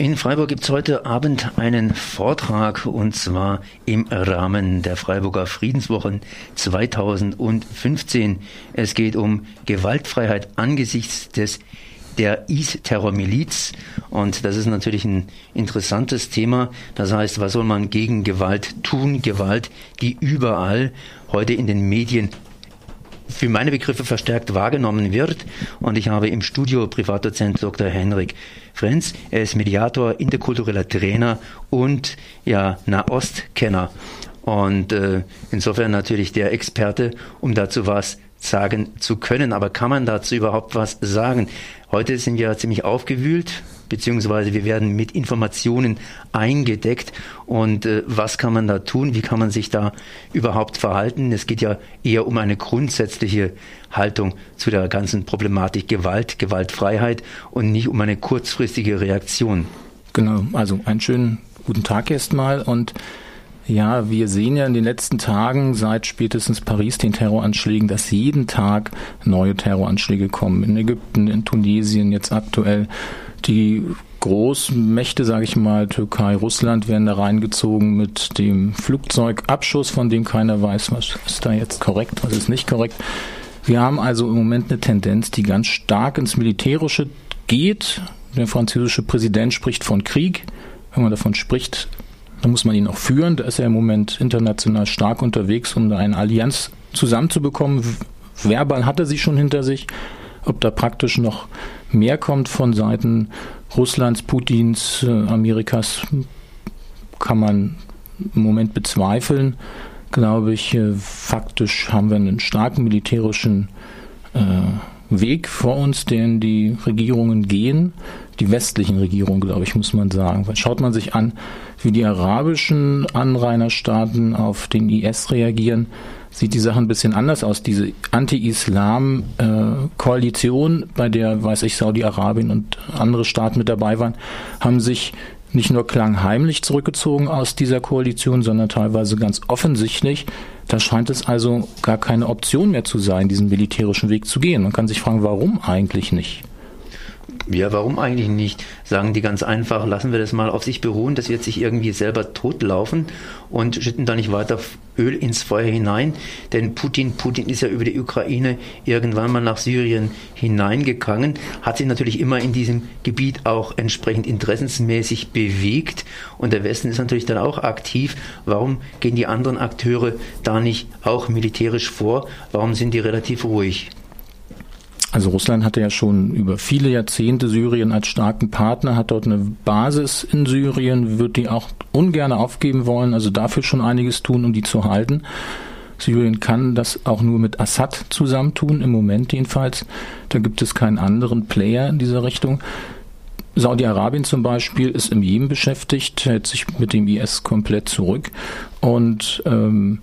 In Freiburg gibt es heute Abend einen Vortrag und zwar im Rahmen der Freiburger Friedenswochen 2015. Es geht um Gewaltfreiheit angesichts des der IS-Terrormiliz. Und das ist natürlich ein interessantes Thema. Das heißt, was soll man gegen Gewalt tun? Gewalt, die überall heute in den Medien für meine Begriffe verstärkt wahrgenommen wird. Und ich habe im Studio Privatdozent Dr. Henrik Frenz. Er ist Mediator, interkultureller Trainer und ja, Nahostkenner. Und äh, insofern natürlich der Experte, um dazu was sagen zu können. Aber kann man dazu überhaupt was sagen? Heute sind wir ziemlich aufgewühlt, beziehungsweise wir werden mit Informationen eingedeckt. Und äh, was kann man da tun? Wie kann man sich da überhaupt verhalten? Es geht ja eher um eine grundsätzliche Haltung zu der ganzen Problematik Gewalt, Gewaltfreiheit und nicht um eine kurzfristige Reaktion. Genau, also einen schönen guten Tag erstmal und ja, wir sehen ja in den letzten Tagen seit spätestens Paris den Terroranschlägen, dass jeden Tag neue Terroranschläge kommen. In Ägypten, in Tunesien, jetzt aktuell. Die Großmächte, sage ich mal, Türkei, Russland, werden da reingezogen mit dem Flugzeugabschuss, von dem keiner weiß, was ist da jetzt korrekt, was ist nicht korrekt. Wir haben also im Moment eine Tendenz, die ganz stark ins Militärische geht. Der französische Präsident spricht von Krieg. Wenn man davon spricht, da muss man ihn auch führen. Da ist er im Moment international stark unterwegs, um da eine Allianz zusammenzubekommen. Verbal hat er sie schon hinter sich. Ob da praktisch noch mehr kommt von Seiten Russlands, Putins, äh, Amerikas, kann man im Moment bezweifeln. Glaube ich, äh, faktisch haben wir einen starken militärischen äh, Weg vor uns, den die Regierungen gehen, die westlichen Regierungen, glaube ich, muss man sagen. Schaut man sich an, wie die arabischen Anrainerstaaten auf den IS reagieren, sieht die Sache ein bisschen anders aus. Diese Anti-Islam-Koalition, bei der, weiß ich, Saudi-Arabien und andere Staaten mit dabei waren, haben sich nicht nur klangheimlich zurückgezogen aus dieser Koalition, sondern teilweise ganz offensichtlich. Da scheint es also gar keine Option mehr zu sein, diesen militärischen Weg zu gehen. Man kann sich fragen, warum eigentlich nicht? Ja, warum eigentlich nicht? Sagen die ganz einfach, lassen wir das mal auf sich beruhen, das wird sich irgendwie selber totlaufen und schütten da nicht weiter Öl ins Feuer hinein. Denn Putin, Putin ist ja über die Ukraine irgendwann mal nach Syrien hineingegangen, hat sich natürlich immer in diesem Gebiet auch entsprechend interessensmäßig bewegt und der Westen ist natürlich dann auch aktiv. Warum gehen die anderen Akteure da nicht auch militärisch vor? Warum sind die relativ ruhig? Also Russland hatte ja schon über viele Jahrzehnte Syrien als starken Partner, hat dort eine Basis in Syrien, wird die auch ungern aufgeben wollen, also dafür schon einiges tun, um die zu halten. Syrien kann das auch nur mit Assad zusammentun, im Moment jedenfalls. Da gibt es keinen anderen Player in dieser Richtung. Saudi-Arabien zum Beispiel ist im Jemen beschäftigt, hält sich mit dem IS komplett zurück. Und ähm,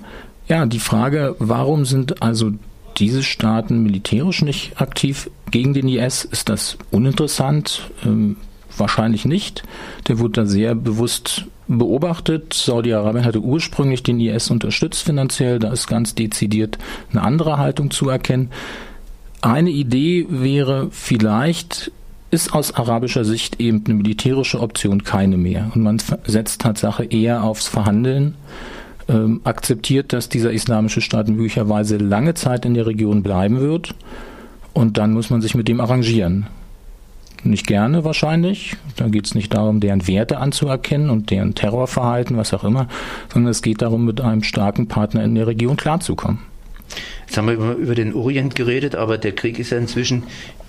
ja, die Frage, warum sind also diese Staaten militärisch nicht aktiv gegen den IS? Ist das uninteressant? Ähm, wahrscheinlich nicht. Der wurde da sehr bewusst beobachtet. Saudi-Arabien hatte ursprünglich den IS unterstützt finanziell. Da ist ganz dezidiert eine andere Haltung zu erkennen. Eine Idee wäre vielleicht, ist aus arabischer Sicht eben eine militärische Option keine mehr. Und man setzt Tatsache eher aufs Verhandeln ähm, akzeptiert, dass dieser islamische Staat möglicherweise lange Zeit in der Region bleiben wird. Und dann muss man sich mit dem arrangieren. Nicht gerne wahrscheinlich. Da geht es nicht darum, deren Werte anzuerkennen und deren Terrorverhalten, was auch immer, sondern es geht darum, mit einem starken Partner in der Region klarzukommen. Jetzt haben wir über, über den Orient geredet, aber der Krieg ist ja inzwischen,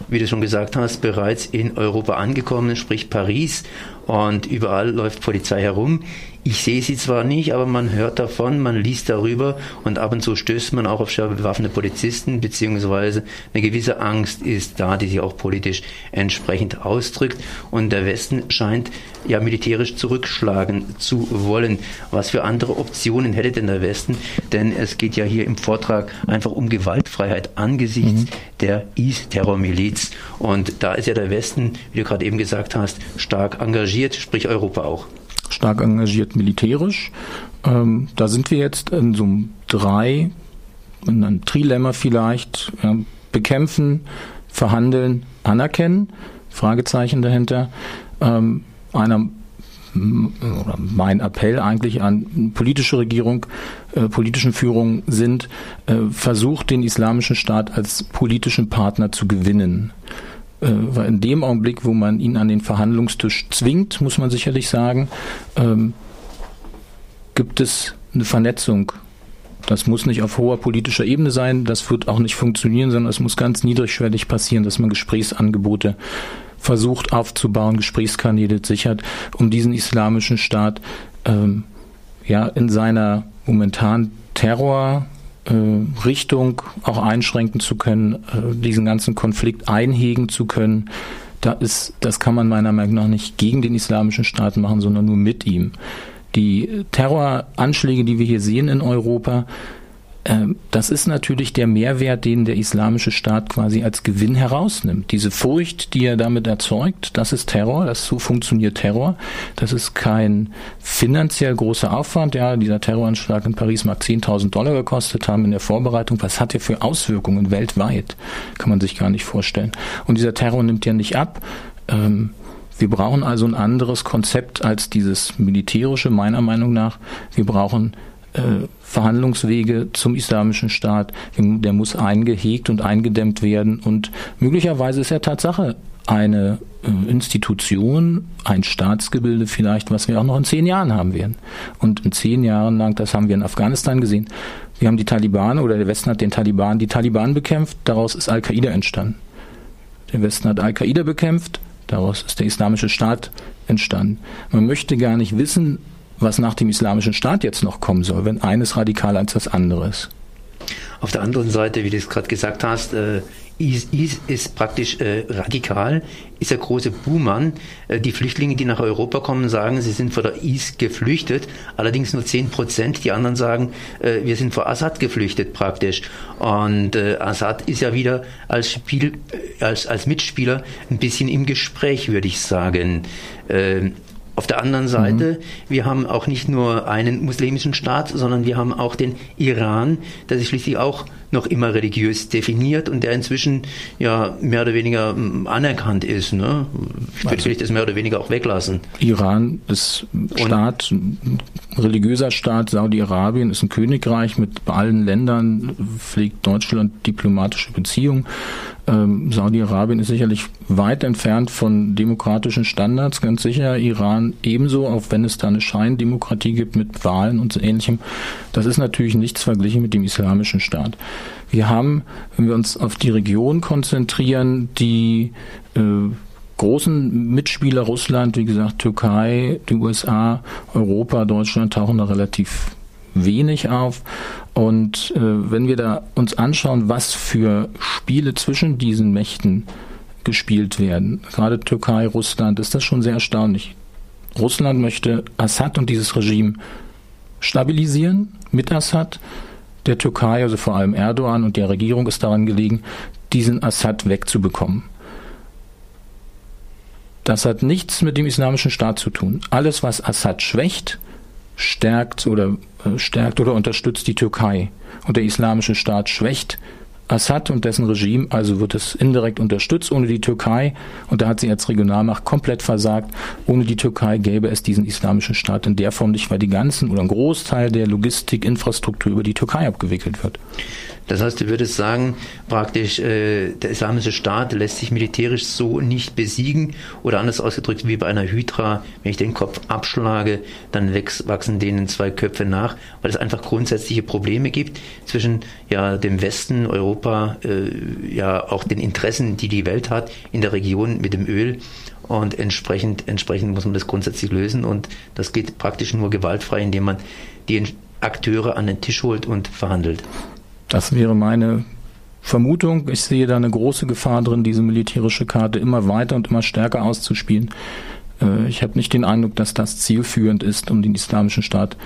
wie du schon gesagt hast, bereits in Europa angekommen, sprich Paris. Und überall läuft Polizei herum. Ich sehe sie zwar nicht, aber man hört davon, man liest darüber und ab und zu stößt man auch auf schwer bewaffnete Polizisten, beziehungsweise eine gewisse Angst ist da, die sich auch politisch entsprechend ausdrückt. Und der Westen scheint ja militärisch zurückschlagen zu wollen. Was für andere Optionen hätte denn der Westen? Denn es geht ja hier im Vortrag einfach um Gewaltfreiheit angesichts mhm. Der IS-Terrormiliz. Und da ist ja der Westen, wie du gerade eben gesagt hast, stark engagiert, sprich Europa auch stark engagiert militärisch. Ähm, da sind wir jetzt in so einem drei, in einem Trilemma vielleicht, ja, bekämpfen, verhandeln, anerkennen, Fragezeichen dahinter. Ähm, einer oder mein Appell eigentlich an politische Regierung, äh, politischen Führung sind, äh, versucht den islamischen Staat als politischen Partner zu gewinnen. Äh, weil in dem Augenblick, wo man ihn an den Verhandlungstisch zwingt, muss man sicherlich sagen, ähm, gibt es eine Vernetzung das muss nicht auf hoher politischer Ebene sein, das wird auch nicht funktionieren, sondern es muss ganz niedrigschwellig passieren, dass man Gesprächsangebote versucht aufzubauen, Gesprächskanäle sichert, um diesen islamischen Staat ähm, ja in seiner momentan Terror äh, Richtung auch einschränken zu können, äh, diesen ganzen Konflikt einhegen zu können. Da ist, das kann man meiner Meinung nach nicht gegen den islamischen Staat machen, sondern nur mit ihm. Die Terroranschläge, die wir hier sehen in Europa, das ist natürlich der Mehrwert, den der islamische Staat quasi als Gewinn herausnimmt. Diese Furcht, die er damit erzeugt, das ist Terror, das so funktioniert Terror. Das ist kein finanziell großer Aufwand. Ja, dieser Terroranschlag in Paris mag 10.000 Dollar gekostet haben in der Vorbereitung. Was hat er für Auswirkungen weltweit? Kann man sich gar nicht vorstellen. Und dieser Terror nimmt ja nicht ab. Ähm, wir brauchen also ein anderes Konzept als dieses militärische, meiner Meinung nach. Wir brauchen Verhandlungswege zum islamischen Staat. Der muss eingehegt und eingedämmt werden. Und möglicherweise ist er Tatsache eine äh, Institution, ein Staatsgebilde vielleicht, was wir auch noch in zehn Jahren haben werden. Und in zehn Jahren lang, das haben wir in Afghanistan gesehen, wir haben die Taliban oder der Westen hat den Taliban die Taliban bekämpft, daraus ist Al-Qaida entstanden. Der Westen hat Al-Qaida bekämpft, Daraus ist der islamische Staat entstanden. Man möchte gar nicht wissen, was nach dem islamischen Staat jetzt noch kommen soll, wenn eines radikaler als das andere ist. Auf der anderen Seite, wie du es gerade gesagt hast, äh, Is, Is ist praktisch äh, radikal, ist der große Buhmann. Äh, die Flüchtlinge, die nach Europa kommen, sagen, sie sind vor der Is geflüchtet, allerdings nur 10 Prozent. Die anderen sagen, äh, wir sind vor Assad geflüchtet praktisch. Und äh, Assad ist ja wieder als, Spiel, äh, als, als Mitspieler ein bisschen im Gespräch, würde ich sagen. Auf der anderen Seite, mhm. wir haben auch nicht nur einen muslimischen Staat, sondern wir haben auch den Iran, der sich schließlich auch noch immer religiös definiert und der inzwischen ja mehr oder weniger mm, anerkannt ist. Ne? Ich würde also, das mehr oder weniger auch weglassen. Iran ist Staat, religiöser Staat, Saudi-Arabien ist ein Königreich mit allen Ländern, pflegt Deutschland diplomatische Beziehungen. Ähm, Saudi-Arabien ist sicherlich weit entfernt von demokratischen Standards, ganz sicher. Iran ebenso, auch wenn es da eine Scheindemokratie gibt mit Wahlen und so ähnlichem. Das ist natürlich nichts verglichen mit dem islamischen Staat. Wir haben, wenn wir uns auf die Region konzentrieren, die äh, großen Mitspieler Russland, wie gesagt Türkei, die USA, Europa, Deutschland tauchen da relativ wenig auf. Und äh, wenn wir da uns anschauen, was für Spiele zwischen diesen Mächten gespielt werden, gerade Türkei, Russland, ist das schon sehr erstaunlich. Russland möchte Assad und dieses Regime stabilisieren mit Assad. Der Türkei, also vor allem Erdogan und der Regierung ist daran gelegen, diesen Assad wegzubekommen. Das hat nichts mit dem islamischen Staat zu tun. Alles, was Assad schwächt, stärkt oder äh, stärkt oder unterstützt die Türkei. Und der islamische Staat schwächt Assad und dessen Regime, also wird es indirekt unterstützt ohne die Türkei. Und da hat sie als Regionalmacht komplett versagt. Ohne die Türkei gäbe es diesen islamischen Staat in der Form nicht, weil die ganzen oder ein Großteil der Logistikinfrastruktur über die Türkei abgewickelt wird. Das heißt, du würdest sagen, praktisch äh, der islamische Staat lässt sich militärisch so nicht besiegen oder anders ausgedrückt wie bei einer Hydra, wenn ich den Kopf abschlage, dann wachsen denen zwei Köpfe nach, weil es einfach grundsätzliche Probleme gibt zwischen ja dem Westen, Europa, äh, ja auch den Interessen, die die Welt hat in der Region mit dem Öl und entsprechend entsprechend muss man das grundsätzlich lösen und das geht praktisch nur gewaltfrei, indem man die Akteure an den Tisch holt und verhandelt. Das wäre meine Vermutung. Ich sehe da eine große Gefahr drin, diese militärische Karte immer weiter und immer stärker auszuspielen. Äh, ich habe nicht den Eindruck, dass das zielführend ist, um den islamischen Staat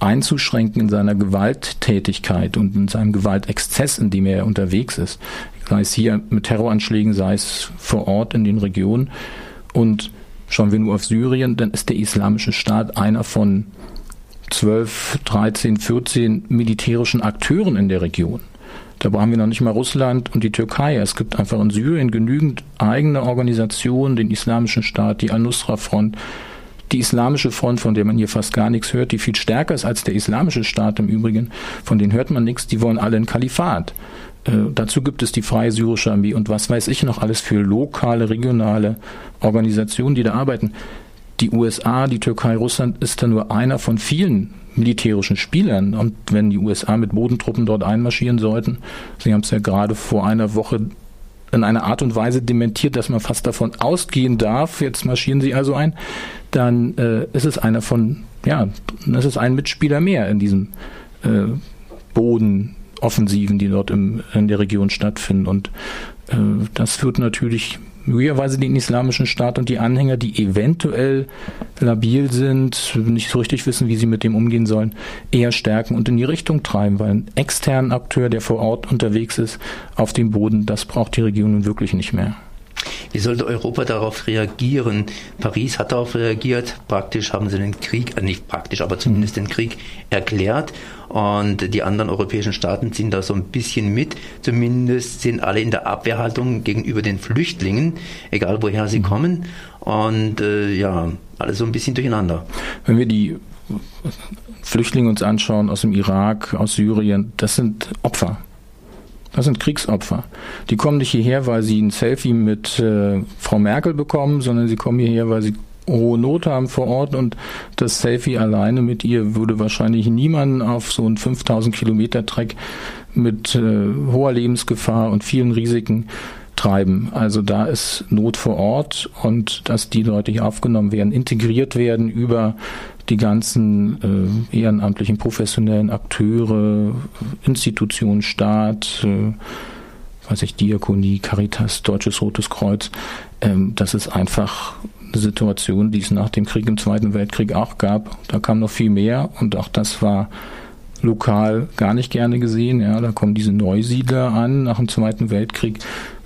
einzuschränken in seiner Gewalttätigkeit und in seinem Gewaltexzess, in dem er unterwegs ist. Sei es hier mit Terroranschlägen, sei es vor Ort in den Regionen. Und schauen wir nur auf Syrien, dann ist der islamische Staat einer von 12, 13, 14 militärischen Akteuren in der Region. Da brauchen wir noch nicht mal Russland und die Türkei. Es gibt einfach in Syrien genügend eigene Organisationen, den Islamischen Staat, die Al-Nusra-Front, die Islamische Front, von der man hier fast gar nichts hört, die viel stärker ist als der Islamische Staat im Übrigen, von denen hört man nichts, die wollen alle ein Kalifat. Äh, dazu gibt es die Freie Syrische Armee und was weiß ich noch alles für lokale, regionale Organisationen, die da arbeiten. Die USA, die Türkei, Russland ist da nur einer von vielen militärischen Spielern. Und wenn die USA mit Bodentruppen dort einmarschieren sollten, Sie haben es ja gerade vor einer Woche in einer Art und Weise dementiert, dass man fast davon ausgehen darf, jetzt marschieren sie also ein, dann äh, ist es einer von, ja, das ist ein Mitspieler mehr in diesem äh, Bodenoffensiven, die dort im, in der Region stattfinden. Und äh, das führt natürlich möglicherweise den islamischen Staat und die Anhänger, die eventuell labil sind, nicht so richtig wissen, wie sie mit dem umgehen sollen, eher stärken und in die Richtung treiben, weil ein externer Akteur, der vor Ort unterwegs ist, auf dem Boden, das braucht die Region nun wirklich nicht mehr. Wie sollte Europa darauf reagieren? Paris hat darauf reagiert. Praktisch haben sie den Krieg, äh nicht praktisch, aber zumindest den Krieg erklärt. Und die anderen europäischen Staaten ziehen da so ein bisschen mit. Zumindest sind alle in der Abwehrhaltung gegenüber den Flüchtlingen, egal woher sie mhm. kommen. Und äh, ja, alles so ein bisschen durcheinander. Wenn wir die Flüchtlinge uns anschauen aus dem Irak, aus Syrien, das sind Opfer. Das sind Kriegsopfer. Die kommen nicht hierher, weil sie ein Selfie mit äh, Frau Merkel bekommen, sondern sie kommen hierher, weil sie hohe Not haben vor Ort und das Selfie alleine mit ihr würde wahrscheinlich niemanden auf so einen 5000 Kilometer Trek mit äh, hoher Lebensgefahr und vielen Risiken treiben. Also da ist Not vor Ort und dass die Leute hier aufgenommen werden, integriert werden über die ganzen äh, ehrenamtlichen, professionellen Akteure, Institutionen, Staat, äh, weiß ich, Diakonie, Caritas, Deutsches Rotes Kreuz. Ähm, das ist einfach eine Situation, die es nach dem Krieg im Zweiten Weltkrieg auch gab. Da kam noch viel mehr und auch das war lokal gar nicht gerne gesehen. Ja, da kommen diese Neusiedler an nach dem Zweiten Weltkrieg.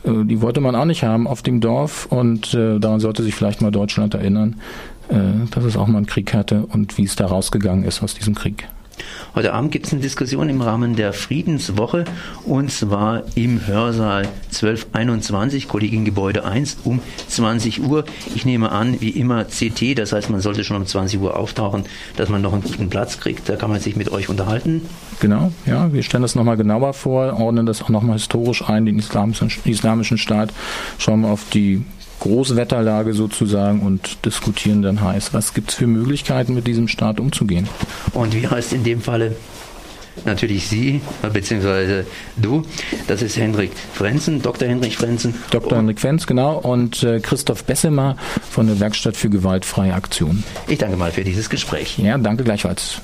Äh, die wollte man auch nicht haben auf dem Dorf und äh, daran sollte sich vielleicht mal Deutschland erinnern, äh, dass es auch mal einen Krieg hatte und wie es da rausgegangen ist aus diesem Krieg. Heute Abend gibt es eine Diskussion im Rahmen der Friedenswoche und zwar im Hörsaal 1221, Kollegin Gebäude 1 um 20 Uhr. Ich nehme an, wie immer CT, das heißt, man sollte schon um 20 Uhr auftauchen, dass man noch einen guten Platz kriegt. Da kann man sich mit euch unterhalten. Genau, ja, wir stellen das nochmal genauer vor, ordnen das auch nochmal historisch ein, den islamischen, islamischen Staat, schauen wir auf die Großwetterlage sozusagen und diskutieren dann heiß, was gibt es für Möglichkeiten, mit diesem Staat umzugehen. Und wie heißt in dem Falle natürlich Sie, beziehungsweise du. Das ist Hendrik Frenzen, Dr. Hendrik Frenzen. Dr. Hendrik Frenz, genau. Und äh, Christoph Bessemer von der Werkstatt für gewaltfreie Aktion. Ich danke mal für dieses Gespräch. Ja, danke gleichfalls.